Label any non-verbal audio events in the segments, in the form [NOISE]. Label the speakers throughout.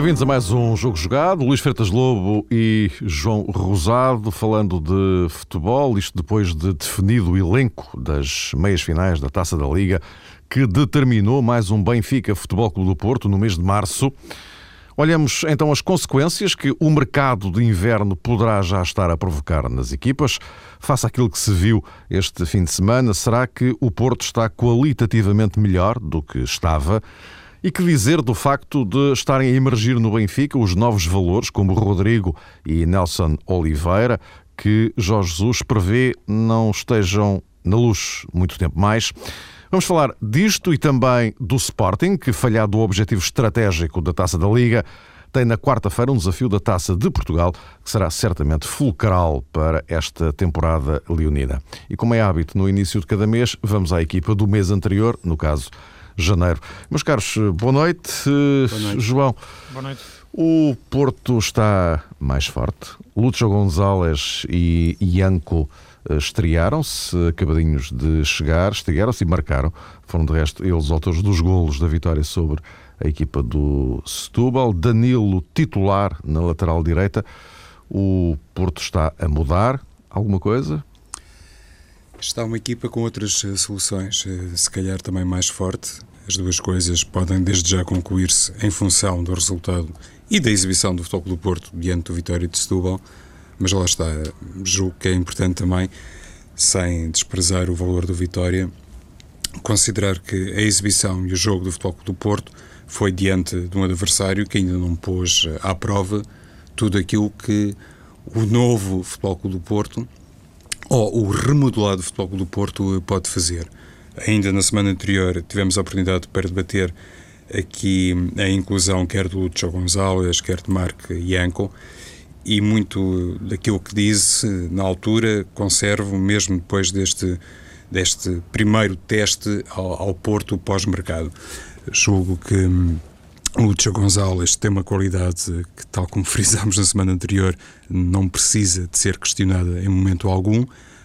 Speaker 1: Bem-vindos a mais um Jogo Jogado. Luís Freitas Lobo e João Rosado falando de futebol, isto depois de definido o elenco das meias finais da Taça da Liga, que determinou mais um Benfica Futebol Clube do Porto no mês de março. Olhamos então as consequências que o mercado de inverno poderá já estar a provocar nas equipas. Faça aquilo que se viu este fim de semana, será que o Porto está qualitativamente melhor do que estava? E que dizer do facto de estarem a emergir no Benfica os novos valores, como Rodrigo e Nelson Oliveira, que Jorge Jesus prevê não estejam na luz muito tempo mais. Vamos falar disto e também do Sporting, que, falhado o objetivo estratégico da Taça da Liga, tem na quarta-feira um desafio da Taça de Portugal, que será certamente fulcral para esta temporada leonina. E como é hábito no início de cada mês, vamos à equipa do mês anterior, no caso janeiro. Meus caros, boa noite. Boa noite. João.
Speaker 2: Boa noite.
Speaker 1: O Porto está mais forte. Lúcio Gonzalez e Ianco eh, estrearam-se, acabadinhos de chegar, estrearam-se e marcaram. Foram, de resto, eles autores dos golos da vitória sobre a equipa do Setúbal. Danilo, titular na lateral direita. O Porto está a mudar alguma coisa?
Speaker 3: Está uma equipa com outras eh, soluções, eh, se calhar também mais forte. As duas coisas podem desde já concluir-se em função do resultado e da exibição do Futebol do Porto diante do Vitória de Setúbal, mas lá está, julgo que é importante também, sem desprezar o valor do Vitória, considerar que a exibição e o jogo do Futebol do Porto foi diante de um adversário que ainda não pôs eh, à prova tudo aquilo que o novo Futebol do Porto ou o remodelado Futebol do Porto pode fazer. Ainda na semana anterior tivemos a oportunidade para debater aqui a inclusão quer do Lúcio Gonzalez, quer de Mark Ianco, e muito daquilo que disse na altura conservo, mesmo depois deste, deste primeiro teste ao, ao Porto pós-mercado. Julgo que hum, Lúcio Gonzalez tem uma qualidade que, tal como frisámos na semana anterior, não precisa de ser questionada em momento algum,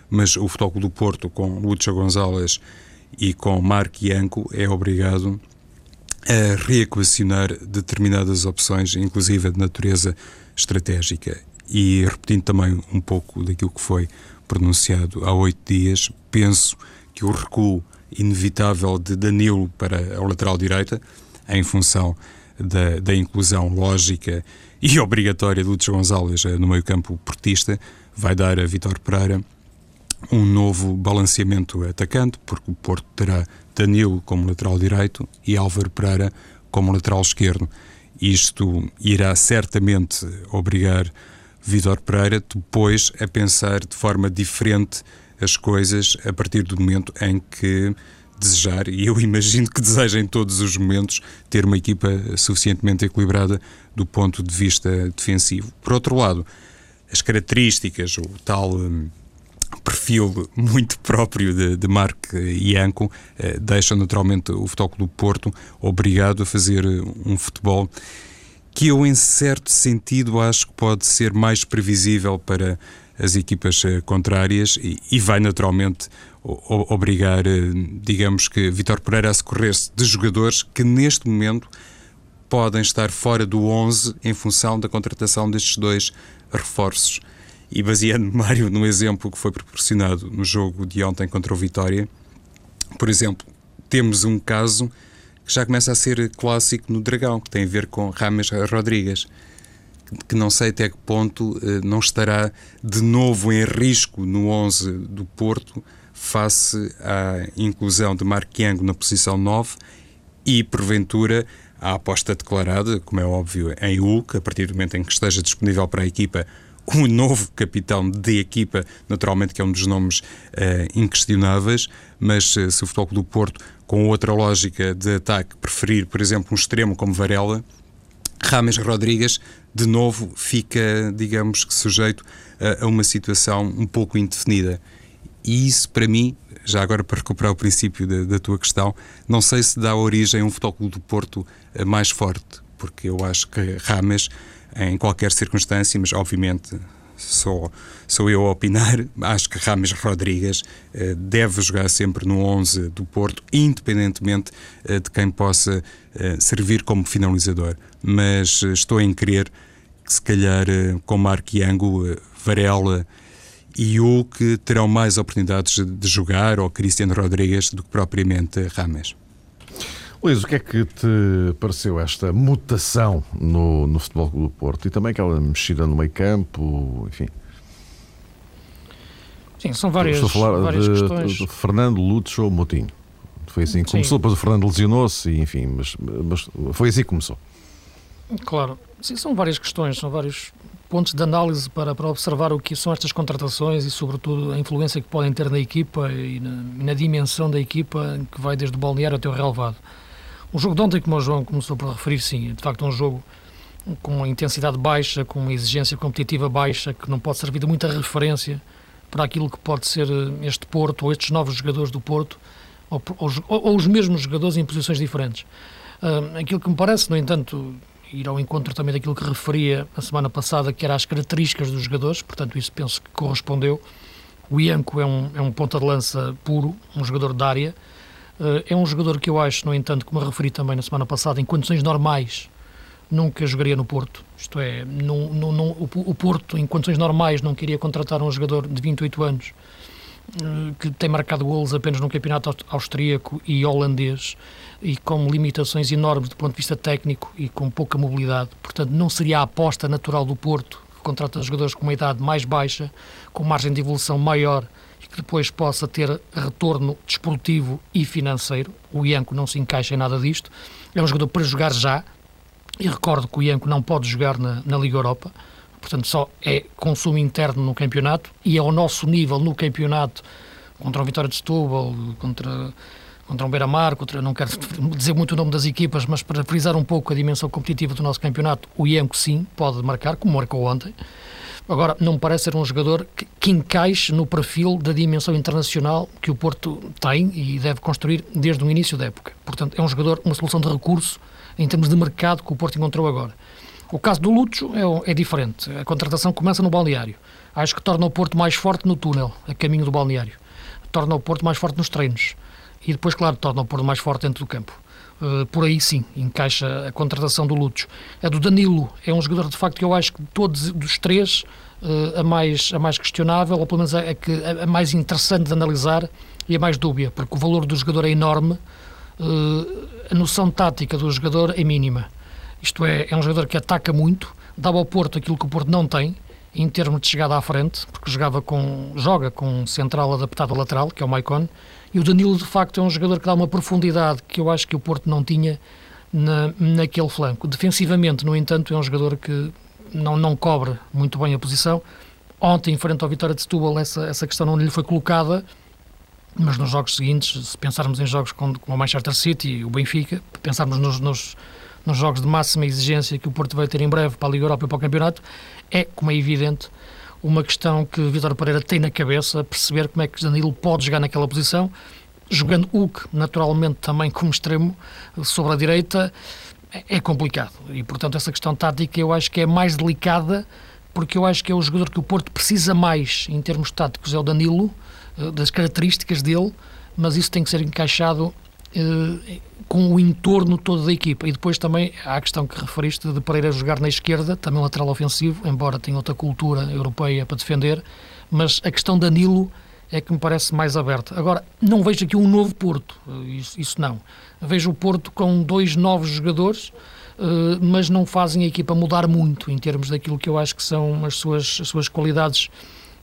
Speaker 3: mas o Futebol do Porto, com Lúcio Gonzalez e com Mark Ianco, é obrigado a reequacionar determinadas opções, inclusive de natureza estratégica. E repetindo também um pouco daquilo que foi pronunciado há oito dias, penso que o recuo inevitável de Danilo para a lateral direita, em função da, da inclusão lógica e obrigatória de Lúcio Gonzalez no meio-campo portista, vai dar a Vitor Pereira um novo balanceamento atacante, porque o Porto terá Danilo como lateral direito e Álvaro Pereira como lateral esquerdo. Isto irá certamente obrigar Vitor Pereira depois a pensar de forma diferente as coisas a partir do momento em que desejar, e eu [LAUGHS] imagino que deseja em todos os momentos, ter uma equipa suficientemente equilibrada do ponto de vista defensivo. Por outro lado, as características, o tal hum, perfil [LAUGHS] muito próprio de, de Ianco eh, deixa naturalmente o Futebol do Porto obrigado a fazer um futebol que eu, em certo sentido, acho que pode ser mais previsível para as equipas eh, contrárias e, e vai naturalmente obrigar, eh, digamos que, Vitor Pereira a socorrer-se de jogadores que neste momento podem estar fora do 11 em função da contratação destes dois reforços. E baseando, [LAUGHS] Mário, no exemplo que foi proporcionado no jogo de ontem contra o Vitória, por exemplo, temos um caso que já começa a ser clássico no Dragão, que tem a ver com Rames Rodrigues, que não sei até que ponto eh, não estará de novo em risco no 11 do Porto face à inclusão de Marquiango na posição 9 e, porventura, a aposta declarada, como é óbvio, em Hulk, a partir do momento em que esteja disponível para a equipa um novo capitão de equipa, naturalmente que é um dos nomes uh, inquestionáveis, mas uh, se o Futebol do Porto, com outra lógica de ataque, preferir, por exemplo, um extremo como Varela, Rames Rodrigues, de novo, fica, digamos que, sujeito a, a uma situação um pouco indefinida. E isso, para mim, já agora para recuperar o princípio da, da tua questão, não sei se dá origem a um Futebol do Porto uh, mais forte, porque eu acho que Rames em qualquer circunstância, mas obviamente sou, sou eu a opinar. [LAUGHS] Acho que Rames Rodrigues uh, deve jogar sempre no 11 do Porto, independentemente uh, de quem possa uh, servir como finalizador. Mas estou em crer que, se calhar, com Marquiango, Varela e o que terão mais oportunidades de jogar, ou Cristiano Rodrigues, do que propriamente Rames.
Speaker 1: Luís, o que é que te pareceu esta mutação no, no Futebol do Porto e também aquela mexida no meio campo, enfim?
Speaker 2: Sim, são várias,
Speaker 1: Estou a falar
Speaker 2: várias
Speaker 1: de,
Speaker 2: questões.
Speaker 1: de Fernando Lutz ou Moutinho. Foi assim que começou, depois o Fernando lesionou-se, enfim, mas, mas foi assim que começou.
Speaker 2: Claro, sim, são várias questões, são vários pontos de análise para, para observar o que são estas contratações e, sobretudo, a influência que podem ter na equipa e na, na dimensão da equipa que vai desde o balneário até o relevado. O jogo de ontem, como o João começou por referir, sim, é de facto um jogo com uma intensidade baixa, com uma exigência competitiva baixa, que não pode servir de muita referência para aquilo que pode ser eh, este Porto ou estes novos jogadores do Porto, ou, ou, ou os mesmos jogadores em posições diferentes. Uh, aquilo que me parece, no entanto, ir ao encontro também daquilo que referia a semana passada, que era as características dos jogadores, portanto, isso penso que correspondeu. O Ianco é um, é um ponta de lança puro, um jogador de área, eh, é um jogador que eu acho, no entanto, como referi também na semana passada, em condições normais nunca jogaria no Porto. Isto é, não, não, não, o Porto, em condições normais, não queria contratar um jogador de 28 anos que tem marcado golos apenas num campeonato austríaco e holandês e com limitações enormes do ponto de vista técnico e com pouca mobilidade. Portanto, não seria a aposta natural do Porto, que contrata jogadores com uma idade mais baixa, com margem de evolução maior que depois possa ter retorno desportivo e financeiro. O Ianco não se encaixa em nada disto. É um jogador para jogar já. E recordo que o Ianco não pode jogar na, na Liga Europa. Portanto, só é consumo interno no campeonato e é ao nosso nível no campeonato contra o Vitória de Setúbal, contra contra Beira-Mar, contra, não quero [LAUGHS] dizer muito o nome das equipas, mas para frisar um pouco a dimensão competitiva do nosso campeonato, o Ianco sim pode marcar, como marcou ontem. Agora, não me parece ser um jogador que, que encaixe no perfil da dimensão internacional que o Porto tem e deve construir desde o início da época. Portanto, é um jogador, uma solução de recurso em termos de mercado que o Porto encontrou agora. O caso do Lucho é, é diferente. A contratação começa no balneário. Acho que torna o Porto mais forte no túnel, a caminho do balneário. Torna o Porto mais forte nos treinos. E depois, claro, torna o Porto mais forte dentro do campo. Uh, por aí sim, encaixa a contratação do Lucho. A do Danilo é um jogador de facto que eu acho que todos os três uh, a, mais, a mais questionável, ou pelo menos a, a, que, a, mais interessante de analisar e a mais dúbia, porque o valor do jogador é enorme, uh, a noção tática do jogador é mínima. Isto é, é um jogador que ataca muito, dá ao Porto aquilo que o Porto não tem, em termos de chegada à frente, porque jogava com, joga com um central adaptado ao lateral, que é o Maicon, e o Danilo, de facto, é um jogador que dá uma profundidade que eu acho que o Porto não tinha na, naquele flanco. Defensivamente, no entanto, é um jogador que não, não cobre muito bem a posição. Ontem, frente ao Vitória de Setúbal, essa, essa questão não lhe foi colocada, mas nos jogos seguintes, se pensarmos em jogos como o Manchester City e o Benfica, pensarmos nos, nos, nos, jogos de máxima exigência que o Porto vai ter em breve para a Liga Europa e para o Campeonato, é, como é evidente, uma questão que Vitor Pereira tem na cabeça, perceber como é que Danilo pode jogar naquela posição, jogando Hulk naturalmente também como extremo sobre a direita, é, é complicado. E portanto essa questão tática eu acho que é mais delicada, porque eu acho que é o jogador que o Porto precisa mais em termos táticos, é o Danilo, eh, das características dele, mas isso tem que ser encaixado com o entorno todo da equipa. E depois também há a questão que referiste de Pereira jogar na esquerda, também lateral ofensivo, embora tenha outra cultura europeia para defender, mas a questão de Danilo é que me parece mais aberta. Agora, não vejo aqui um novo Porto, isso, isso não. Vejo o Porto com dois novos jogadores, eh, mas não fazem a equipa mudar muito em termos daquilo que eu acho que são as suas, as suas qualidades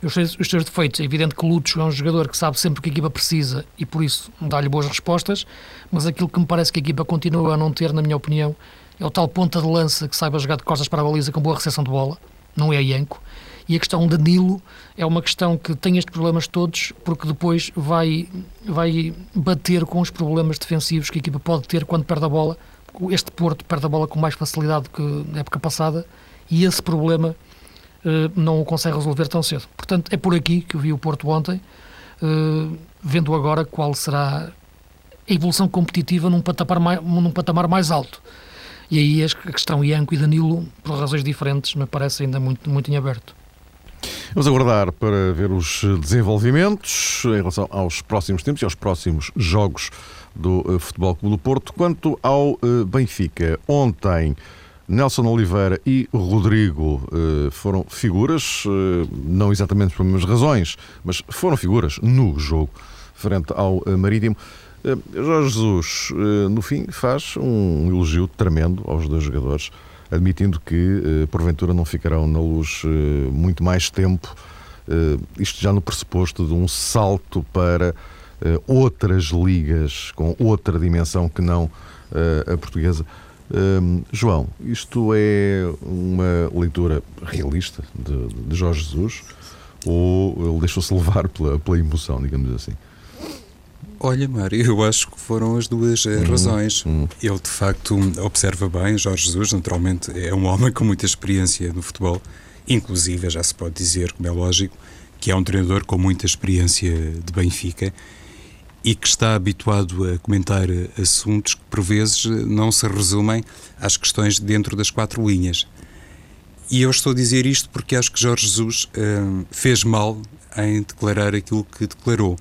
Speaker 2: os seus, os seus defeitos. É evidente que Lutz é um jogador que sabe sempre o que a equipa precisa e por isso dá-lhe boas respostas, mas aquilo que me parece que a equipa continua a não ter, na minha opinião, é o tal ponta de lança que saiba jogar de costas para a baliza com boa recepção de bola, não é Ianco. E a questão de Danilo é uma questão que tem estes problemas todos, porque depois vai, vai bater com os problemas defensivos que a equipa pode ter quando perde a bola. Este Porto perde a bola com mais facilidade que na época passada, e esse problema não o consegue resolver tão cedo. Portanto, é por aqui que eu vi o Porto ontem, eh, vendo agora qual será a evolução competitiva num patamar mais, num patamar mais alto. E aí a questão Ianco e Danilo, por razões diferentes, me parece ainda muito, muito em aberto.
Speaker 1: Vamos aguardar para ver os desenvolvimentos em relação aos próximos tempos e aos próximos jogos do eh, Futebol Clube do Porto. Quanto ao eh, Benfica, ontem Nelson Oliveira e Rodrigo eh, foram figuras, não exatamente por mesmas razões, mas foram figuras no jogo frente ao Marítimo. Jorge Jesus, no fim, faz um elogio tremendo aos dois jogadores admitindo que eh, porventura não ficarão na luz eh, muito mais tempo, eh, isto já no pressuposto de um salto para outras ligas com outra dimensão que não a portuguesa. João, isto é uma leitura realista de, de Jorge Jesus ou ele deixou-se levar pela, pela emoção, digamos assim?
Speaker 3: Olha, Mário, eu acho que foram as duas uhum, razões. Uhum. Ele, de facto, observa bem. Jorge Jesus, naturalmente, é um homem com muita experiência no futebol. Inclusive, já se pode dizer, como é lógico, que é um treinador com muita experiência de Benfica e que está habituado a comentar assuntos que, por vezes, não se resumem às questões dentro das quatro linhas. E eu estou a dizer isto porque acho que Jorge Jesus uh, fez mal em declarar aquilo que declarou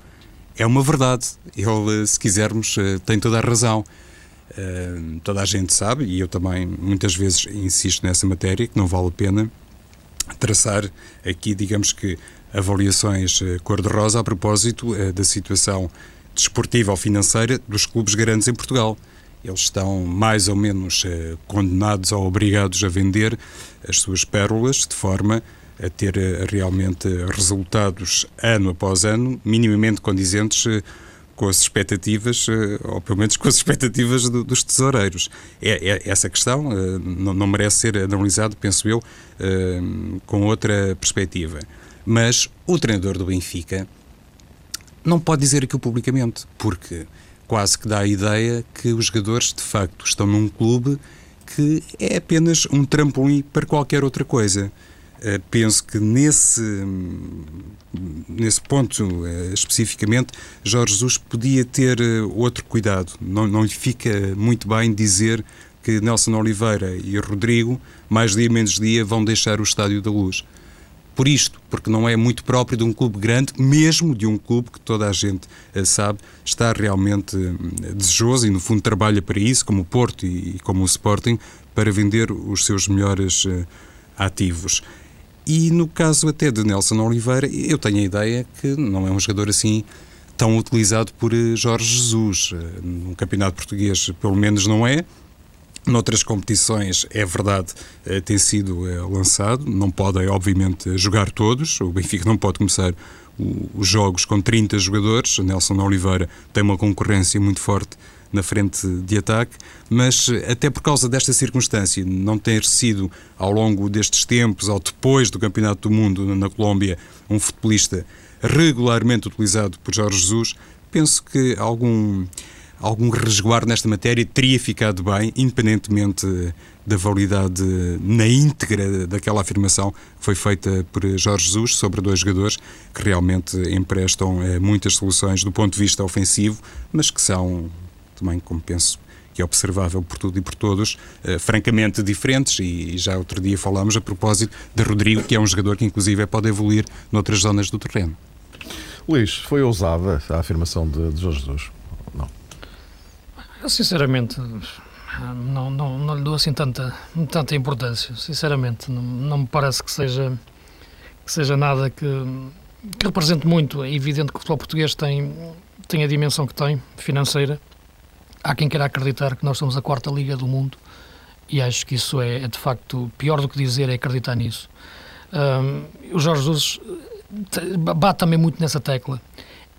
Speaker 3: é uma verdade. Ele, se quisermos, eh, tem toda a razão. Uh, toda a gente sabe, e eu também muitas vezes insisto nessa matéria, que não vale a pena traçar aqui, digamos que, avaliações uh, cor-de-rosa a propósito uh, da situação desportiva ou financeira dos clubes grandes em Portugal. Eles estão mais ou menos condenados ou obrigados a vender as suas pérolas de forma a ter eh, realmente resultados ano após ano, minimamente condizentes eh, com as expectativas, eh, ou pelo menos com as [LAUGHS] expectativas do, dos tesoureiros. É, é, essa questão não, não, merece ser analisado, penso eu, com outra perspectiva. Mas o treinador do Benfica não pode dizer aquilo publicamente, porque quase que dá a ideia que os jogadores de facto estão num clube que é apenas um trampolim para qualquer outra coisa. Eh, penso que nesse, nesse ponto uh, especificamente, Jorge Jesus podia ter uh, outro cuidado. Não, não lhe fica muito bem dizer que Nelson Oliveira e Rodrigo, mais dia menos dia, vão deixar o Estádio da Luz. Por isto, porque não é muito próprio de um clube grande, mesmo de um clube que toda a gente sabe está realmente desejoso e, no fundo, trabalha para isso, como o Porto e, como o Sporting, para vender os seus melhores ativos. E no caso até de Nelson Oliveira, eu tenho a ideia que não é um jogador assim tão utilizado por eh, Jorge Jesus. Eh, no campeonato português, pelo menos, não é. Noutras competições, é verdade, eh, tem sido lançado. Não podem, obviamente, jogar todos. O Benfica não pode começar os jogos com 30 jogadores. Nelson Oliveira tem uma concorrência muito forte na frente de ataque, mas até por causa desta circunstância, não ter sido ao longo destes tempos, ou depois do Campeonato do Mundo na Colômbia, um futebolista regularmente utilizado por Jorge Jesus, penso que algum, algum resguardo nesta matéria teria ficado bem, independentemente da validade na íntegra daquela afirmação que foi feita por Jorge Jesus sobre dois jogadores que realmente emprestam eh, muitas soluções do ponto de vista ofensivo, mas que são também, como penso que é observável por tudo e por todos, uh, francamente diferentes, e, e, já outro dia falámos a propósito de Rodrigo, que é um jogador que inclusive pode evoluir noutras zonas do terreno.
Speaker 1: Luís, foi ousada a afirmação de, de Jorge Jesus?
Speaker 2: Eu, sinceramente, não, não, não lhe dou assim tanta, tanta importância. Sinceramente, não, não me parece que seja, que seja nada que, que represente muito. É evidente que o futebol português tem, tem a dimensão que tem, financeira, há quem queira acreditar que nós somos a quarta liga do mundo e acho que isso é, é de facto pior do que dizer é acreditar nisso. Um, o Jorge Jesus eh, bate também muito nessa tecla.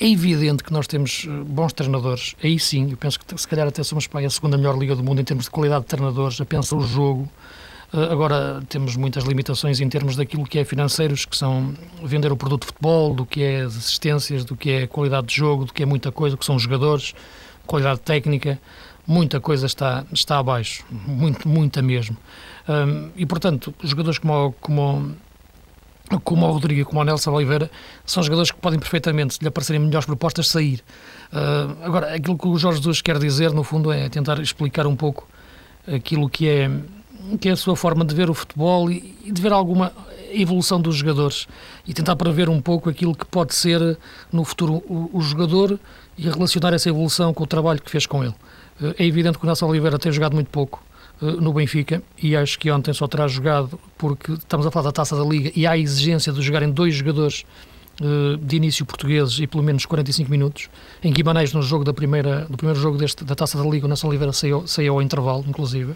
Speaker 2: É evidente que nós temos eh, bons treinadores, aí sim, eu penso que se calhar até somos para a segunda melhor liga do mundo em termos de qualidade de treinadores, a pensar o jogo. Uh, agora temos muitas limitações em termos daquilo que é financeiros, que são vender o produto de futebol, do que é as assistências, do que é qualidade de jogo, do que é muita coisa, que são jogadores qualidade técnica, muita coisa está, está abaixo, muito, muita mesmo. E, portanto, jogadores como, como, como o Rodrigo como o Nelson Oliveira são jogadores que podem perfeitamente, se lhe aparecerem melhores propostas, sair. Uh, agora, aquilo que o Jorge Jesus quer dizer, no fundo, é tentar explicar um pouco aquilo que é que é a sua forma de ver o futebol e, e de ver alguma evolução dos jogadores e tentar prever um pouco aquilo que pode ser no futuro o, o jogador e relacionar essa evolução com o trabalho que fez com ele. Eh, é evidente que o Nelson Oliveira tem jogado muito pouco no Benfica e acho que ontem só terá jogado porque estamos a falar da taça da Liga e há a exigência de jogarem dois jogadores eh, de início portugueses e pelo menos 45 minutos. Em Guimarães, no jogo da primeira, do primeiro jogo deste, da taça da Liga, o Nelson Oliveira saiu, saiu ao intervalo, inclusive,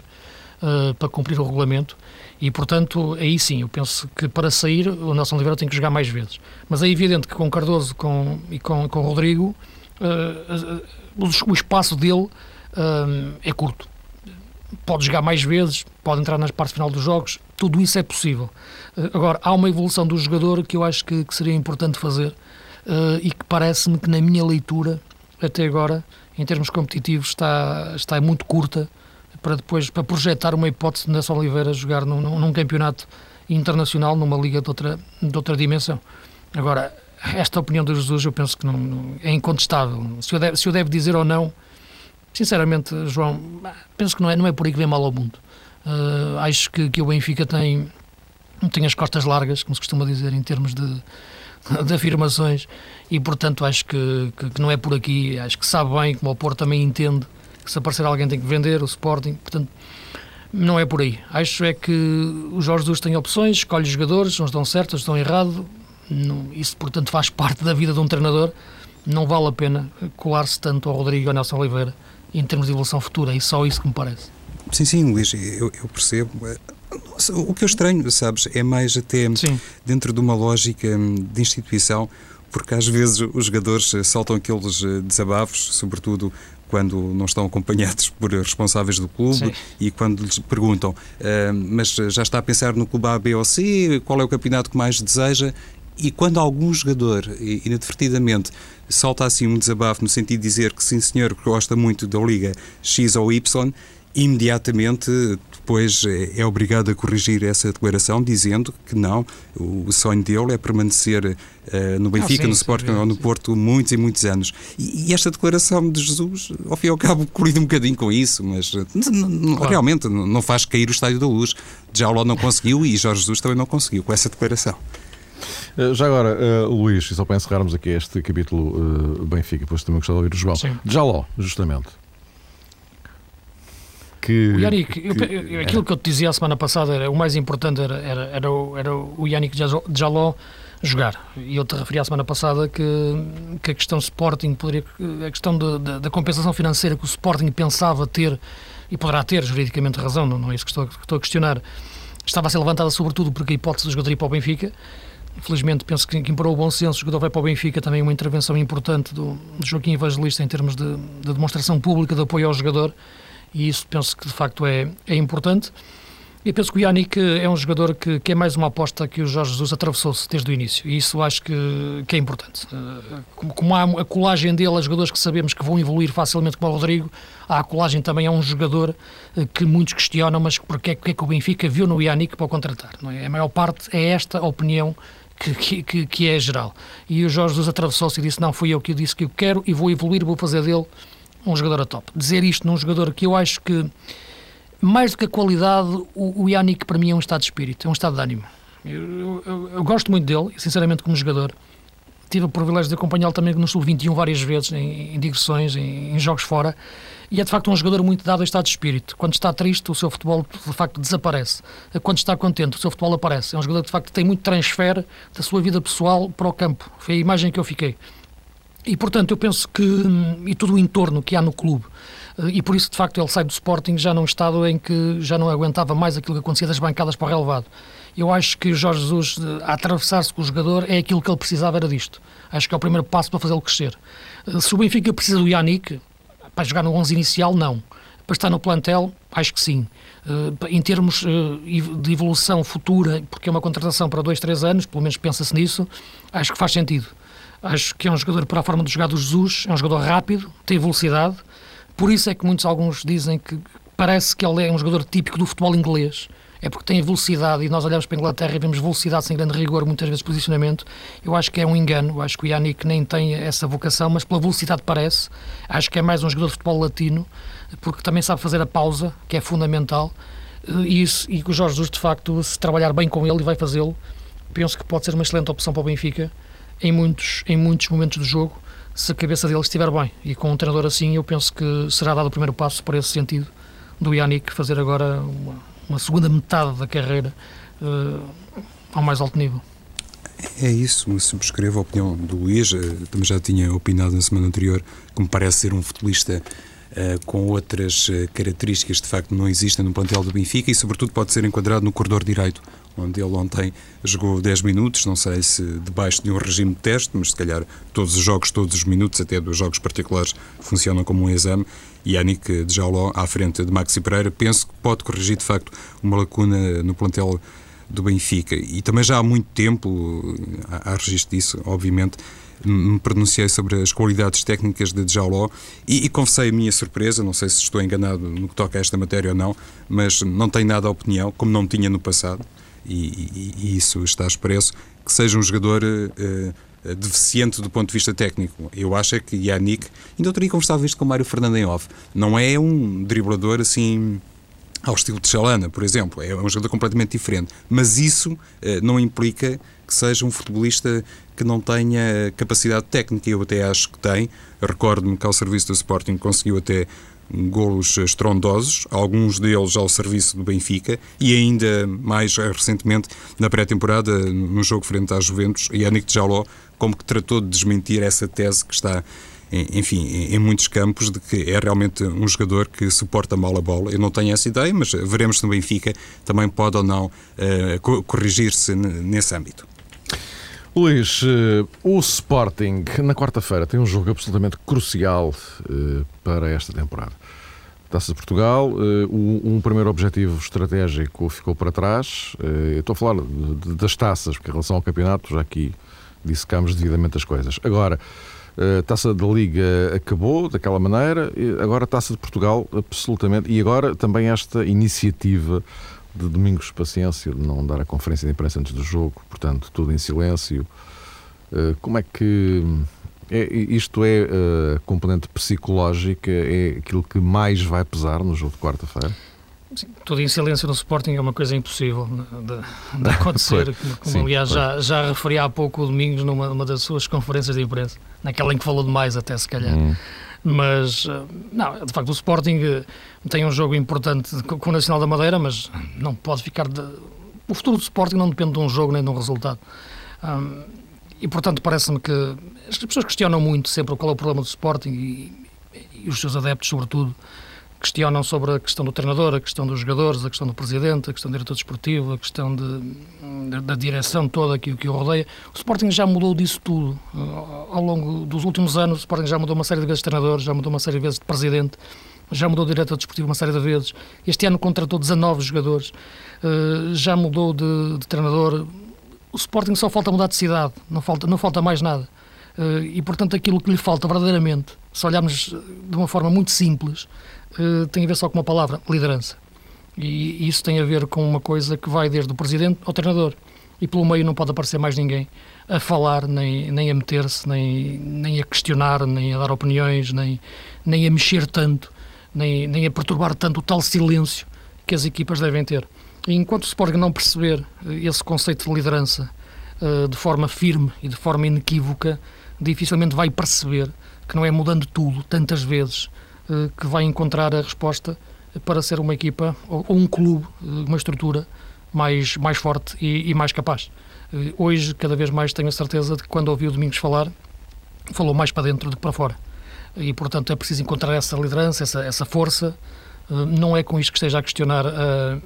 Speaker 2: para cumprir o regulamento. E, portanto, aí sim, eu penso que para sair o Nelson Oliveira tem que jogar mais vezes. Mas é evidente que com Cardoso com, e com, com Rodrigo, uh, uh, o espaço dele uh, é curto. Pode jogar mais vezes, pode entrar nas partes final dos jogos, tudo isso é possível. agora, há uma evolução do jogador que eu acho que, que seria importante fazer e que parece-me que, na minha leitura, até agora, em termos competitivos, está, está muito curta para depois para projetar uma hipótese de Nelson Oliveira jogar num, num, campeonato internacional, numa liga de outra, de outra dimensão. Agora, esta opinião de Jesus eu penso que não, não é incontestável. Se eu, deve, se eu deve dizer ou não, sinceramente, João, penso que não é, não é por aí que vem mal ao mundo. Uh, acho que, que o Benfica tem, tem as costas largas, como se costuma dizer, em termos de, de afirmações, e portanto acho que, que, que, não é por aqui. Acho que sabe bem, como o Porto também entende, que se aparecer alguém tem que vender, o Sporting, portanto, não é por aí. Acho é que o Jorge Jesus tem opções, escolhe jogadores, uns dão certo, outros dão errado, não, isso, portanto, faz [LAUGHS] parte da vida de um treinador, não vale a pena colar-se tanto ao Rodrigo e ao Nelson Oliveira em termos de evolução futura, é só isso que me parece.
Speaker 3: Sim, sim, Luís, eu, eu percebo. O que eu estranho, sabes, é mais até sim. dentro de uma lógica de instituição, porque às vezes os jogadores saltam aqueles desabafos, sobretudo quando não estão acompanhados por responsáveis do clube Sim. e quando lhes perguntam, uh, mas já está a pensar no clube A, B ou C, qual é o campeonato que mais deseja? E quando algum jogador, inadvertidamente, salta assim um desabafo no sentido de dizer que sim senhor, gosta muito da Liga X ou Y, imediatamente depois é, obrigado a corrigir essa declaração, dizendo que não, o sonho dele é permanecer uh, no Benfica, ah, sim, no Sporting ou no Porto muitos e muitos anos. E, e, esta declaração de Jesus, ao fim e ao cabo, colide um bocadinho com isso, mas eh, claro. realmente não faz cair o estádio da luz. Jaló não conseguiu e Jorge Jesus também não conseguiu com essa declaração.
Speaker 1: Eh, já agora, uh, Luís, e só para encerrarmos aqui este capítulo uh, Benfica, depois também gostava de ouvir o João. Sim. Jaló, justamente
Speaker 2: que. O Yannick, que, eu, aquilo que eu te dizia a semana passada, era, o mais importante era, era, era, o, era o Yannick Jaló jogar. E eu te referi a semana passada que, que a questão Sporting poderia. a questão da compensação financeira que o Sporting pensava ter, e poderá ter juridicamente razão, não, não é isso que estou, que estou a questionar, estava a ser levantada sobretudo porque a hipótese do jogador ir para o Benfica. Infelizmente, penso que, imperou o bom senso. O jogador vai para o Benfica, também uma intervenção importante do, do Joaquim Evangelista em termos de, de demonstração pública de apoio ao jogador e isso penso que de facto é, é importante. E penso que o Yannick é um jogador que, que é mais uma aposta que o Jorge Jesus atravessou-se desde o início, e isso acho que, que é importante. Eh, como, como, há a colagem dele a jogadores que sabemos que vão evoluir facilmente, como o Rodrigo, há a colagem também a um jogador eh, que muitos questionam, mas porque é, porque é que o Benfica viu no Yannick para o contratar? É? A maior parte é esta a opinião que, que, que é geral. E o Jorge Jesus atravessou-se e disse: Não, fui eu que disse que eu quero e vou evoluir, vou fazer dele um jogador a top. Dizer isto num jogador que eu acho que, mais do que a qualidade, o, o Yannick para mim é um estado de espírito, é um estado de ânimo. Eu, eu, eu gosto muito dele, sinceramente, como jogador. Tive o privilégio de acompanhá-lo também no Sub-21 várias vezes, em, em digressões, em, em, jogos fora. E é de facto um jogador muito dado a estado de espírito. Quando está triste, o seu futebol de facto desaparece. Quando está contente, o seu futebol aparece. É um jogador que de facto tem muito transfer da sua vida pessoal para o campo. Foi a imagem que eu fiquei. E, portanto, eu penso que, e todo o entorno que há no clube, eh, e por isso, de facto, ele sai do Sporting já num estado em que já não aguentava mais aquilo que acontecia das bancadas para o relevado. Eu acho que Jorge Jesus, eh, a atravessar-se com o jogador, é aquilo que ele precisava, era disto. Acho que é o primeiro passo para fazê-lo crescer. Eh, se o Benfica precisa do Yannick, para jogar no 11 inicial, não. Para estar no plantel, acho que sim. Em termos de evolução futura, porque é uma contratação para dois, três anos, pelo menos pensa-se nisso, acho que faz sentido. Acho que é um jogador para a forma de jogar do Jesus, é um jogador rápido, tem velocidade. Por isso é que muitos alguns dizem que parece que ele é um jogador típico do futebol inglês. É porque tem velocidade e nós olhamos para a Inglaterra e vemos velocidade sem grande rigor, muitas vezes posicionamento. Eu acho que é um engano. Eu acho que o Yannick nem tem essa vocação, mas pela velocidade parece. Acho que é mais um jogador de futebol latino, porque também sabe fazer a pausa, que é fundamental. e, isso, e que o Jorge Jesus, de facto, se trabalhar bem com ele e vai fazê-lo, penso que pode ser uma excelente opção para o Benfica em muitos, em muitos momentos do jogo, se a cabeça dele estiver bem. E com um treinador assim, eu penso que será dado o primeiro passo por esse sentido do Yannick fazer agora uma, uma segunda metade da carreira uh, ao mais alto nível.
Speaker 3: É isso, subscrevo a opinião do Luís, eh, também já tinha opinado na semana anterior que me parece ser um futebolista uh, com outras características de facto não existem no plantel do Benfica e sobretudo pode ser enquadrado no corredor direito, onde ele ontem jogou 10 minutos, não sei se debaixo de um regime de teste, mas se calhar todos os jogos, todos os minutos, até dos jogos particulares, funcionam como um exame. E Yannick de Jauló, à frente de Maxi Pereira, penso que pode corrigir de facto uma lacuna no plantel do Benfica. E também já há muito tempo, há, há registro disso, obviamente, me pronunciei sobre as qualidades técnicas de Djaló e, e confessei a minha surpresa, não sei se estou enganado no que toca a esta matéria ou não, mas não tenho nada a opinião, como não tinha no passado, e, e, e isso está expresso, que seja um jogador uh, deficiente do ponto de vista técnico. Eu acho é que Yannick, ainda teria conversado isto com o Mário Fernando em off, não é um driblador assim ao estilo de Chalana, por exemplo. É um jogador completamente diferente. Mas isso uh, não implica que seja um futebolista que não tenha capacidade técnica. Eu até acho que tem. Recordo-me que ao serviço do Sporting conseguiu até golos estrondosos, alguns deles ao serviço do Benfica e ainda mais recentemente na pré-temporada no jogo frente à Juventus, Yannick Jaló como que tratou de desmentir essa tese que está enfim, em muitos campos, de que é realmente um jogador que suporta mal a bola. Eu não tenho essa ideia, mas veremos se no Benfica também pode ou não uh, corrigir-se nesse âmbito.
Speaker 1: Luís, uh, o Sporting na quarta-feira tem um jogo absolutamente crucial uh, para esta temporada. Taça de Portugal, um primeiro objetivo estratégico ficou para trás. estou a falar das taças, porque em relação ao campeonato já aqui dissecámos devidamente as coisas. Agora, a Taça da Liga acabou daquela maneira, agora a Taça de Portugal, absolutamente, e agora também esta iniciativa de Domingos Paciência, de não dar a conferência de imprensa antes do jogo, portanto, tudo em silêncio. Eh, como é que. É, isto é eh, componente psicológica, é aquilo que mais vai pesar no jogo de quarta-feira?
Speaker 2: tudo em silêncio no Sporting é uma coisa impossível de, de [LAUGHS] acontecer, como, como Sim, aliás já, já referi há pouco o Domingos numa, numa das suas conferências de imprensa, naquela em que falou demais até se calhar. Hum. Mas, eh, não, de facto o Sporting eh, tem um jogo importante com o Nacional da Madeira, mas não pode ficar... De... O futuro do Sporting não depende de um jogo nem de um resultado. E, portanto, parece-me que as pessoas questionam muito sempre qual é o problema do Sporting e, e os seus adeptos, sobretudo, questionam sobre a questão do treinador, a questão dos jogadores, a questão do presidente, a questão do diretor desportivo, a questão de, da direção toda que, que o rodeia. O Sporting já mudou disso tudo. Ao longo dos últimos anos, o Sporting já mudou uma série de vezes de treinador, já mudou uma série de vezes de presidente, já mudou de diretor desportivo uma série de vezes. Este ano contratou 19 jogadores, eh, já mudou de, de treinador. O Sporting só falta mudar de cidade, não falta, não falta mais nada. Eh, e, portanto, aquilo que lhe falta verdadeiramente, se olharmos de uma forma muito simples, eh, tem a ver só com uma palavra, liderança. E isso tem a ver com uma coisa que vai desde o presidente ao treinador. E pelo meio não pode aparecer mais ninguém a falar, nem, nem a meter-se, nem, nem a questionar, nem a dar opiniões, nem, nem a mexer tanto, nem, nem a perturbar tanto o tal silêncio que as equipas devem ter. E enquanto o Sporting não perceber eh, esse conceito de liderança uh, de forma firme e de forma inequívoca, dificilmente vai perceber que não é mudando tudo tantas vezes eh, que vai encontrar a resposta para ser uma equipa ou um clube, eh, uma estrutura mais, mais forte e, e mais capaz. Eh, hoje, cada vez mais, tenho a certeza de que quando ouvi o Domingos falar, falou mais para dentro do que para fora. E, portanto, é preciso encontrar essa liderança, essa, essa força. Não é com isto que esteja a questionar uh,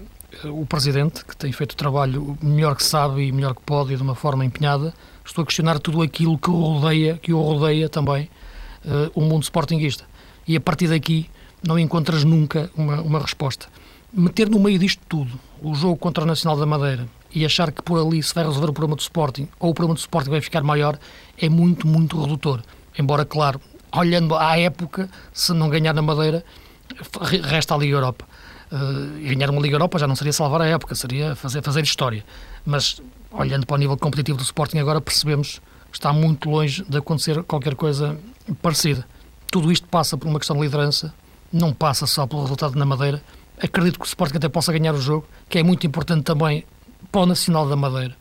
Speaker 2: o Presidente, que tem feito o trabalho melhor que sabe e melhor que pode e de uma forma empenhada. Estou a questionar tudo aquilo que o rodeia, que o rodeia também, uh, o mundo sportinguista e a partir daqui não encontras nunca uma, uma resposta. Meter no meio disto tudo o jogo contra o Nacional da Madeira e achar que por ali se vai resolver o problema do Sporting ou o problema do Sporting vai ficar maior é muito, muito redutor. Embora, claro, olhando à época, se não ganhar na Madeira, resta a Liga Europa. Uh, ganhar uma Liga Europa já não seria salvar a época, seria fazer, fazer história. Mas, olhando para o nível competitivo do Sporting agora, percebemos que está muito longe de acontecer qualquer coisa parecida tudo isto passa por uma questão de liderança, não passa só pelo resultado na Madeira, acredito que o Sporting até possa ganhar o jogo, que é muito importante também para o Nacional da Madeira,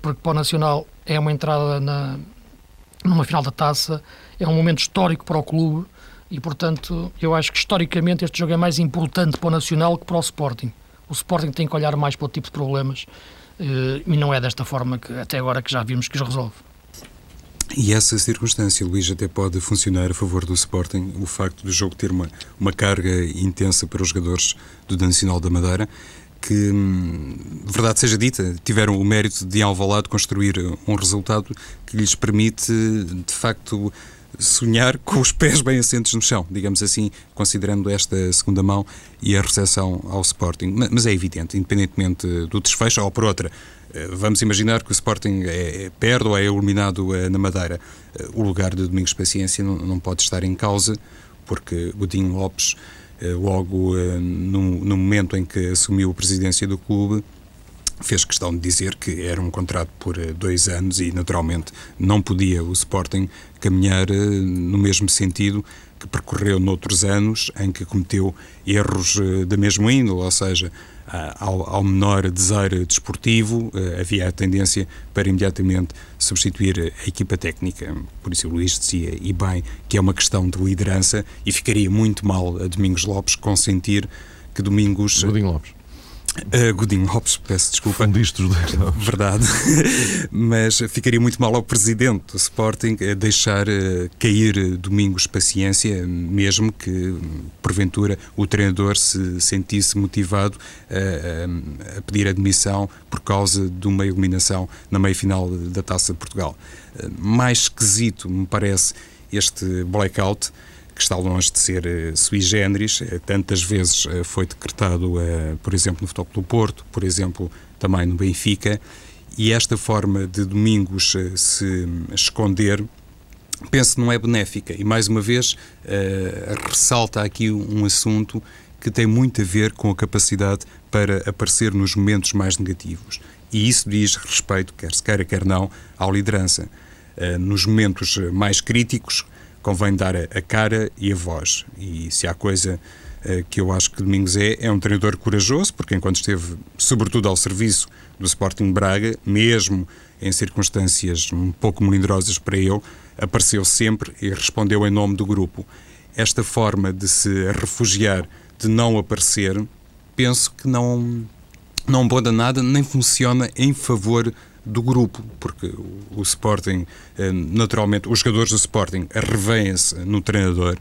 Speaker 2: porque para o Nacional é uma entrada na, numa final da taça, é um momento histórico para o clube e, portanto, eu acho que historicamente este jogo é mais importante para o Nacional que para o Sporting. O Sporting tem que olhar mais para o tipo de problemas e não é desta forma que até agora que já vimos que os resolve.
Speaker 3: E essa circunstância, Luís, até pode funcionar a favor do Sporting, o facto do jogo ter uma, uma carga intensa para os jogadores do Nacional da Madeira, que, hum, verdade seja dita, tiveram o mérito de, em Alvalade, construir um resultado que lhes permite, de facto, sonhar com os pés bem assentos no chão, digamos assim, considerando esta segunda mão e a recepção ao Sporting. Mas é evidente, independentemente do desfecho, ou por outra, eh, vamos imaginar que o Sporting é, é, perde ou é eliminado eh, na Madeira. Eh, o lugar de Domingos Paciência não, pode estar em causa, porque Godinho Lopes, logo no momento em que assumiu a presidência do clube, fez questão de dizer que era um contrato por dois anos e, naturalmente, não podia o Sporting caminhar no mesmo sentido que percorreu noutros anos em que cometeu erros da mesma índole, ou seja, ao, ao, menor desejo desportivo, eh, havia a tendência para imediatamente substituir a equipa técnica. Por isso o Luís dizia, e bem, que é uma questão de liderança e ficaria muito mal a Domingos Lopes consentir que Domingos...
Speaker 1: Godinho Lopes.
Speaker 3: Uh, Godinho Lopes, peço desculpa.
Speaker 1: Fundiste os dois nomes.
Speaker 3: Verdade. [LAUGHS] Mas ficaria muito mal ao presidente do Sporting deixar uh, cair Domingos paciência, mesmo que, porventura, o treinador se sentisse motivado uh, a pedir admissão por causa de uma eliminação na meia-final da Taça de Portugal. mais esquisito, me parece, este blackout que está longe de ser uh, sui generis, uh, tantas vezes uh, foi decretado, por exemplo, no Futebol do Porto, por exemplo, também no Benfica, e esta forma de Domingos se esconder, penso não é benéfica. E, mais uma vez, ressalta aqui um assunto que tem muito a ver com a capacidade para aparecer nos momentos mais negativos. E isso diz respeito, quer se queira, quer não, à liderança. nos momentos mais críticos, convém dar a, cara e a voz. E se há coisa uh, que eu acho que Domingos é, é um treinador corajoso, porque enquanto esteve, sobretudo ao serviço do Sporting Braga, mesmo em circunstâncias um pouco melindrosas para ele, apareceu sempre e respondeu em nome do grupo. Esta forma de se refugiar, de não aparecer, penso que não, não boda nada, nem funciona em favor do grupo, porque o, Sporting, eh, naturalmente, os jogadores do Sporting revêem-se no treinador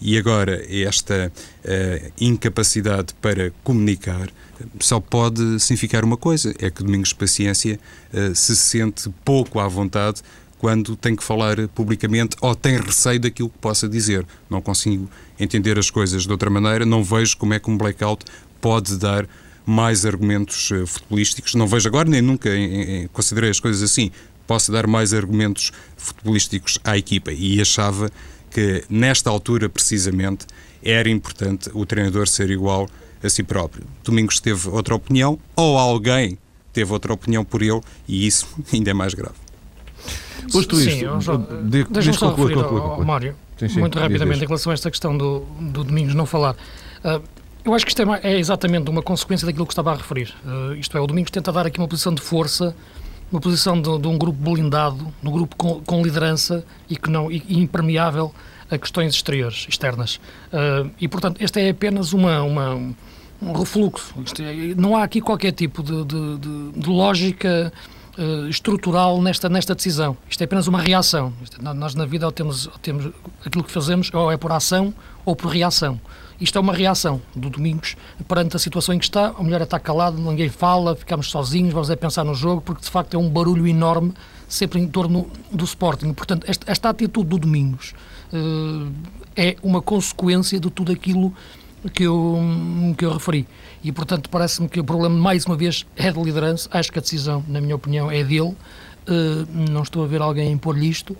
Speaker 3: e agora esta uh, incapacidade para comunicar só pode significar uma coisa: é que Domingos Paciência uh, se sente pouco à vontade quando tem que falar publicamente ou tem receio daquilo que possa dizer. Não consigo entender as coisas de outra maneira, não vejo como é que um blackout pode dar mais argumentos uh, futebolísticos. Não vejo agora nem nunca em, em, considerei as coisas assim. Posso dar mais argumentos futebolísticos à equipa e achava que nesta altura precisamente era importante o treinador ser igual a si próprio. Domingos teve outra opinião ou alguém teve outra opinião por ele e isso [LAUGHS] ainda é mais grave.
Speaker 2: Posto sim, isto, deixa-me só referir ao, ao Mário, sim, sim, muito rapidamente, em relação a esta questão do, do Domingos não falar. Uh, eu acho que isto é, é, exatamente uma consequência daquilo que estava a referir. Uh, isto é, o Domingos tenta dar aqui uma posição de força, uma posição de, de um grupo blindado, um grupo com, com, liderança e que não e, impermeável a questões exteriores, externas. Uh, e, portanto, esta é apenas uma, uma um refluxo. É, não há aqui qualquer tipo de, de, de, de lógica uh, estrutural nesta, nesta decisão. Isto é apenas uma reação. Nós, na vida, temos, temos aquilo que fazemos ou é por ação ou por reação. Isto é uma reação do Domingos perante a situação em que está. A mulher está calada, ninguém fala, ficamos sozinhos, vamos a pensar no jogo, porque de facto é um barulho enorme sempre em torno do Sporting. Portanto, esta, esta atitude do Domingos uh, é uma consequência de tudo aquilo que eu, que eu referi. E, portanto, parece-me que o problema, mais uma vez, é de liderança. Acho que a decisão, na minha opinião, é dele. Uh, não estou a ver alguém impor-lhe isto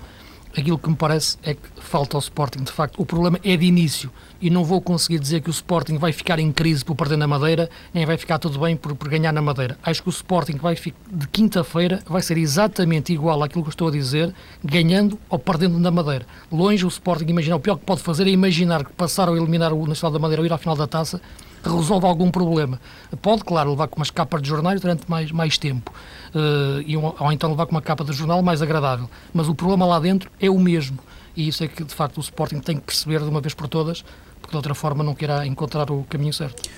Speaker 2: aquilo que me parece é que falta ao Sporting, de facto. O problema é de início e não vou conseguir dizer que o Sporting vai ficar em crise por perder na Madeira, nem vai ficar tudo bem por, por ganhar na Madeira. Acho que o Sporting vai de quinta-feira vai ser exatamente igual àquilo que eu estou a dizer, ganhando ou perdendo na Madeira. Longe o Sporting, imagina, o pior que pode fazer é imaginar que passar ou eliminar o Nacional da Madeira ou ir à final da taça resolve algum problema. Pode, claro, levar com umas capas de jornais durante mais, mais tempo, uh, e, ou, então levar com uma capa de jornal mais agradável, mas o problema lá dentro é o mesmo. E isso é que, de facto, o Sporting tem que perceber de uma vez por todas, porque de outra forma não querá encontrar o caminho certo.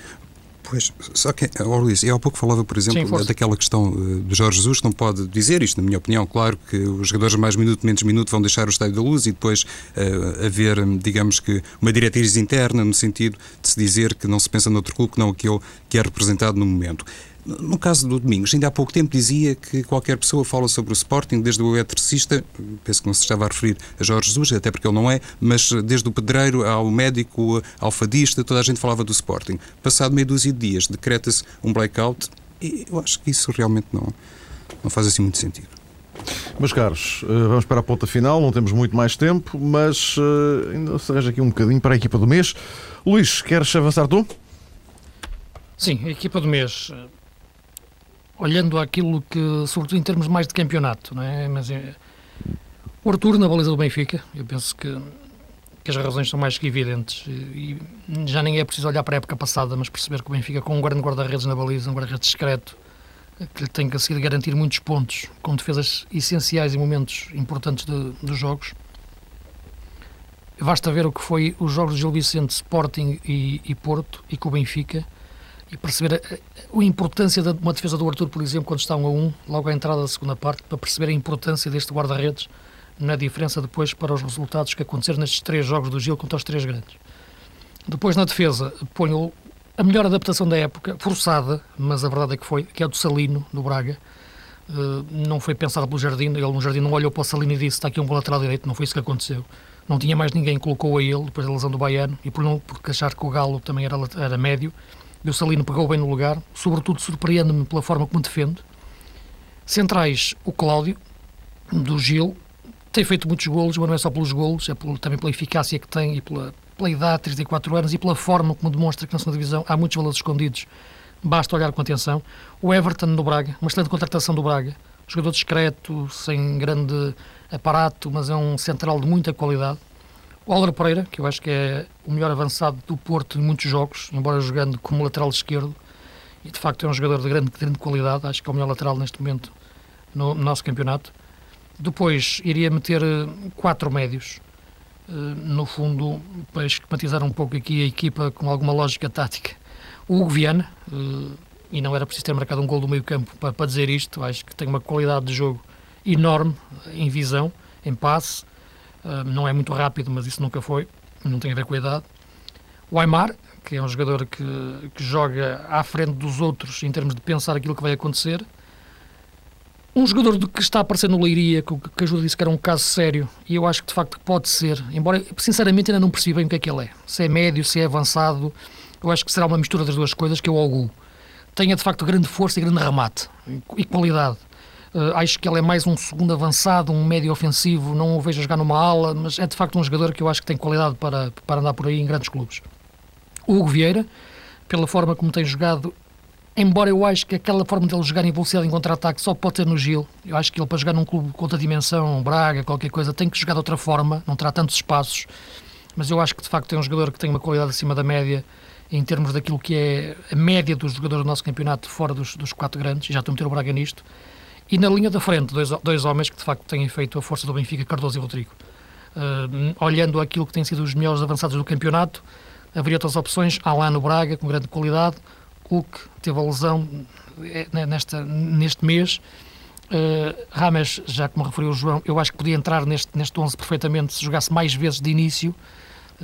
Speaker 3: Pois, só que, oh, Luís, eu há pouco falava, por exemplo, Sim, daquela questão uh, de Jorge Jesus, que não pode dizer isto, na minha opinião, claro que os jogadores mais minuto, menos minuto vão deixar o estádio da luz e depois uh, haver, digamos que, uma diretriz interna no sentido de se dizer que não se pensa noutro clube que não aquele que é representado no momento. No caso do Domingos, ainda há pouco tempo dizia que qualquer pessoa fala sobre o Sporting, desde o eletricista, penso que não se estava a referir a Jorge Jesus, até porque ele não é, mas desde o pedreiro ao médico, ao fadista, toda a gente falava do Sporting. Passado meia dúzia de dias, decreta-se um blackout e eu acho que isso realmente não, não faz assim muito sentido.
Speaker 1: Meus caros, eh, vamos para a ponta final, não temos muito mais tempo, mas eh, ainda se arranja aqui um bocadinho para a equipa do mês. Luís, queres avançar tu?
Speaker 2: Sim, a equipa do mês olhando aquilo que, sobretudo em termos mais de campeonato, não é? Mas é, o Arthur na baliza do Benfica, eu penso que, que as razões são mais que evidentes e, e já nem é preciso olhar para a época passada, mas perceber que o Benfica com um grande guarda-redes na baliza, um guarda-redes discreto, que lhe tem conseguido garantir muitos pontos, com defesas essenciais em momentos importantes de, dos jogos. Basta ver o que foi os jogos de Gil Vicente, Sporting e, e Porto e com o Benfica, e perceber a, a, importância de uma defesa do Arthur, por exemplo, quando está 1 a 1, logo à entrada da segunda parte, para perceber a importância deste guarda-redes na diferença depois para os resultados que aconteceram nestes três jogos do Gil contra os três grandes. Depois na defesa ponho a melhor adaptação da época, forçada, mas a verdade é que foi, que é a do Salino, do Braga. Uh, não foi pensado pelo Jardim, ele no Jardim não olhou para o Salino e disse está aqui um bom lateral direito, não foi isso que aconteceu. Não tinha mais ninguém, colocou a ele depois da lesão do Baiano e por não porque achar que o Galo também era, era médio, o Salino pegou bem no lugar, sobretudo surpreende-me pela forma como defende. Centrais, o Cláudio, do Gil, tem feito muitos golos, mas não é só pelos golos, é também pela eficácia que tem e pela, pela idade, 34 anos, e pela forma como demonstra que na segunda divisão há muitos valores escondidos. Basta olhar com atenção. O Everton do Braga, uma excelente contratação do Braga, jogador discreto, sem grande aparato, mas é um central de muita qualidade. O Álvaro Pereira, que eu acho que é o melhor avançado do Porto em muitos jogos, embora jogando como lateral esquerdo, e de facto é um jogador de grande, de grande qualidade, acho que é o melhor lateral neste momento no, no nosso campeonato. Depois iria meter eh, quatro médios, eh, no fundo, para esquematizar um pouco aqui a equipa com alguma lógica tática. O Hugo Viana, eh, e não era preciso ter marcado um gol do meio campo para, para dizer isto, acho que tem uma qualidade de jogo enorme em visão, em passe, Uh, não é muito rápido, mas isso nunca foi, não tem a ver com a idade. O Aymar, que é um jogador que, que joga à frente dos outros em termos de pensar aquilo que vai acontecer. Um jogador do que está a aparecer no Leiria, que, que ajuda disse que era um caso sério, e eu acho que de facto pode ser, embora sinceramente ainda não percebi bem o que é que ele é. Se é médio, se é avançado, eu acho que será uma mistura das duas coisas, que é o Ogu. Tenha de facto grande força e grande remate e qualidade. Uh, acho que ele é mais um segundo avançado, um médio ofensivo, não o vejo jogar numa ala, mas é de facto um jogador que eu acho que tem qualidade para, para andar por aí em grandes clubes. O Hugo Vieira, pela forma como tem jogado, embora eu acho que aquela forma dele jogar em velocidade em contra-ataque só pode ter no Gil, eu acho que ele para jogar num clube com outra dimensão, Braga, qualquer coisa, tem que jogar de outra forma, não terá tantos espaços, mas eu acho que de facto é um jogador que tem uma qualidade acima da média em termos daquilo que é a média dos jogadores do nosso campeonato fora dos, dos quatro grandes, já estou a meter o Braga nisto, e na linha da frente, dois, dois homens que de facto têm feito a força do Benfica, Cardoso e Rodrigo. Uh, olhando aquilo que têm sido os melhores avançados do campeonato, haveria outras opções. Alain no Braga, com grande qualidade. Hulk teve a lesão eh, nesta, neste mês. Uh, Rames, já como referiu o João, eu acho que podia entrar neste, neste 11 perfeitamente se jogasse mais vezes de início.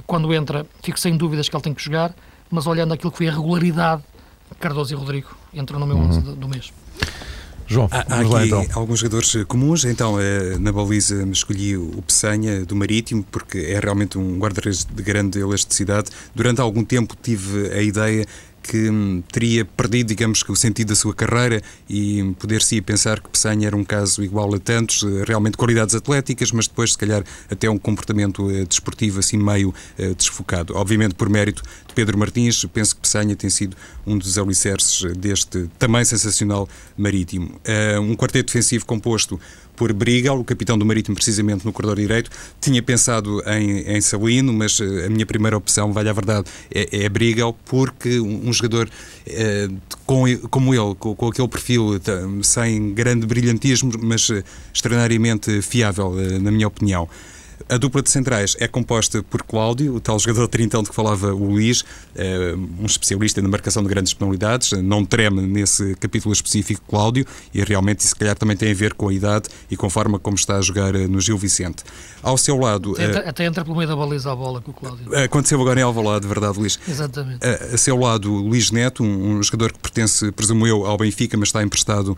Speaker 2: Quando entra, fico sem dúvidas que ele tem que jogar, mas olhando aquilo que foi a regularidade, Cardoso e Rodrigo entram no meu 11 uhum. do mês.
Speaker 1: João,
Speaker 3: há, há aqui lá, então. alguns jogadores comuns, então eh, na baliza escolhi o Peçanha do Marítimo, porque é realmente um guarda-redes de grande elasticidade. Durante algum tempo tive a ideia que hum, teria perdido, digamos que, o sentido da sua carreira e poder-se pensar que Pessanha era um caso igual a tantos, eh, realmente qualidades atléticas, mas depois, se calhar, até um comportamento eh, desportivo assim meio eh, desfocado. Obviamente, por mérito de Pedro Martins, penso que Pessanha tem sido um dos alicerces deste também sensacional marítimo. Um quarteto defensivo composto por Brigal, o capitão do Marítimo, precisamente no corredor direito. Tinha pensado em, em Salino, mas eh, a minha primeira opção, vale a verdade, é, é Brigal, porque um, jogador é, com, como ele, com, com, aquele perfil sem grande brilhantismo, mas extraordinariamente fiável, na minha opinião. A dupla de centrais é composta por Cláudio, o tal jogador trintão de que falava o Luís, eh, um especialista na marcação de grandes penalidades, não treme nesse capítulo específico Cláudio, e realmente isso se calhar também tem a ver com a idade e com a forma como está a jogar eh, no Gil Vicente. Ao seu lado...
Speaker 2: Até, até entra pelo meio da baliza a bola com o Cláudio.
Speaker 3: Aconteceu agora em Alvalade, verdade Luís?
Speaker 2: Exatamente.
Speaker 3: A, a seu lado Luís Neto, um, um jogador que pertence, presumo eu, ao Benfica, mas está emprestado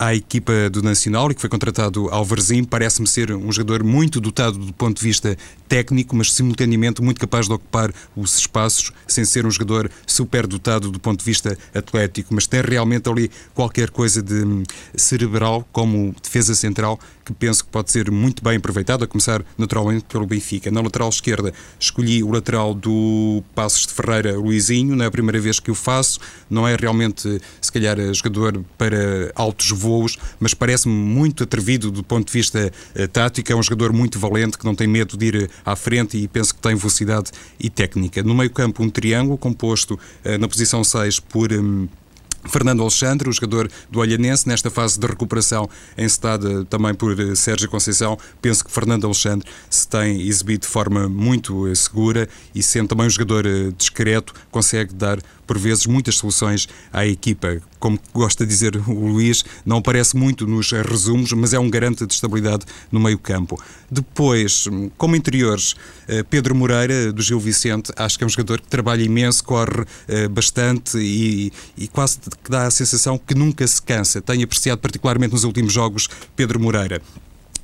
Speaker 3: à equipa do Nacional e que foi contratado ao Varzim. Parece-me ser um jogador muito dotado do ponto de vista técnico, mas simultaneamente muito capaz de ocupar os espaços sem ser um jogador super dotado do ponto de vista atlético, mas tem realmente ali qualquer coisa de hum, cerebral como defesa central que penso que pode ser muito bem aproveitado, a começar naturalmente pelo Benfica. Na lateral esquerda escolhi o lateral do Passos de Ferreira, Luizinho, não é a primeira vez que o faço, não é realmente, se calhar, jogador para altos voos, mas parece-me muito atrevido do ponto de vista uh, tático, é um jogador muito valente, que não tem medo de ir à frente e penso que tem velocidade e técnica. No meio campo, um triângulo composto uh, na posição 6 por... Um, Fernando Alexandre, o jogador do Olhanense, nesta fase de recuperação encetada também por eh, Sérgio Conceição, penso que Fernando Alexandre se tem exibido de forma muito eh, segura e sendo também um jogador eh, discreto, consegue dar por vezes muitas soluções à equipa. Como gosta de dizer o Luís, não aparece muito nos resumos, mas é um garante de estabilidade no meio-campo. Depois, como interiores, Pedro Moreira, do Gil Vicente, acho que é um jogador que trabalha imenso, corre bastante e, e quase que dá a sensação que nunca se cansa. Tenho apreciado particularmente nos últimos jogos Pedro Moreira.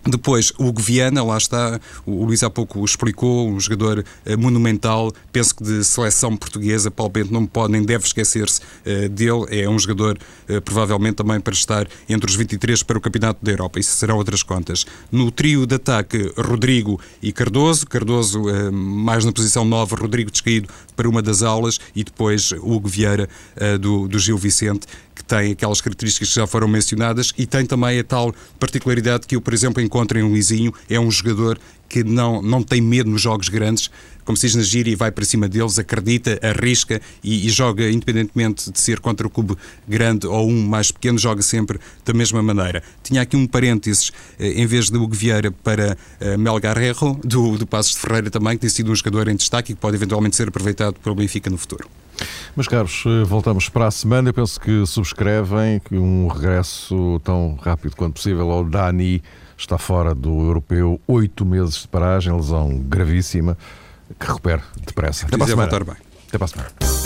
Speaker 3: Depois, o Hugo Viana, lá está, o Luís há pouco explicou, um jogador uh, monumental, penso que de seleção portuguesa, Paulo Bento não pode nem deve esquecer-se uh, dele, é um jogador uh, provavelmente também para estar entre os 23 para o Campeonato da Europa, isso serão outras contas. No trio de ataque, Rodrigo e Cardoso, Cardoso mais na posição 9, Rodrigo descaído para uma das aulas. E depois Hugo Vieira do, do Gil Vicente, que tem aquelas características que já foram mencionadas e tem também a tal particularidade que eu, por exemplo, encontro em Luizinho, é um jogador que não, não tem medo nos jogos grandes, como se diz na gíria, e vai para cima deles, acredita, arrisca e, e, joga, independentemente de ser contra o clube grande ou um mais pequeno, joga sempre da mesma maneira. Tinha aqui um parênteses, eh, em vez de Hugo Vieira, para uh, Melgar Herro, do, do Passos de Ferreira também, que tem sido um jogador em destaque e que pode eventualmente ser aproveitado pelo Benfica no futuro.
Speaker 1: Meus caros, eh, voltamos para a semana. Eu penso que subscrevem que um regresso tão rápido quanto possível ao Dani está fora do europeu, oito meses de paragem, lesão gravíssima, que recupere depressa.
Speaker 3: Até para a semana. Até para a semana.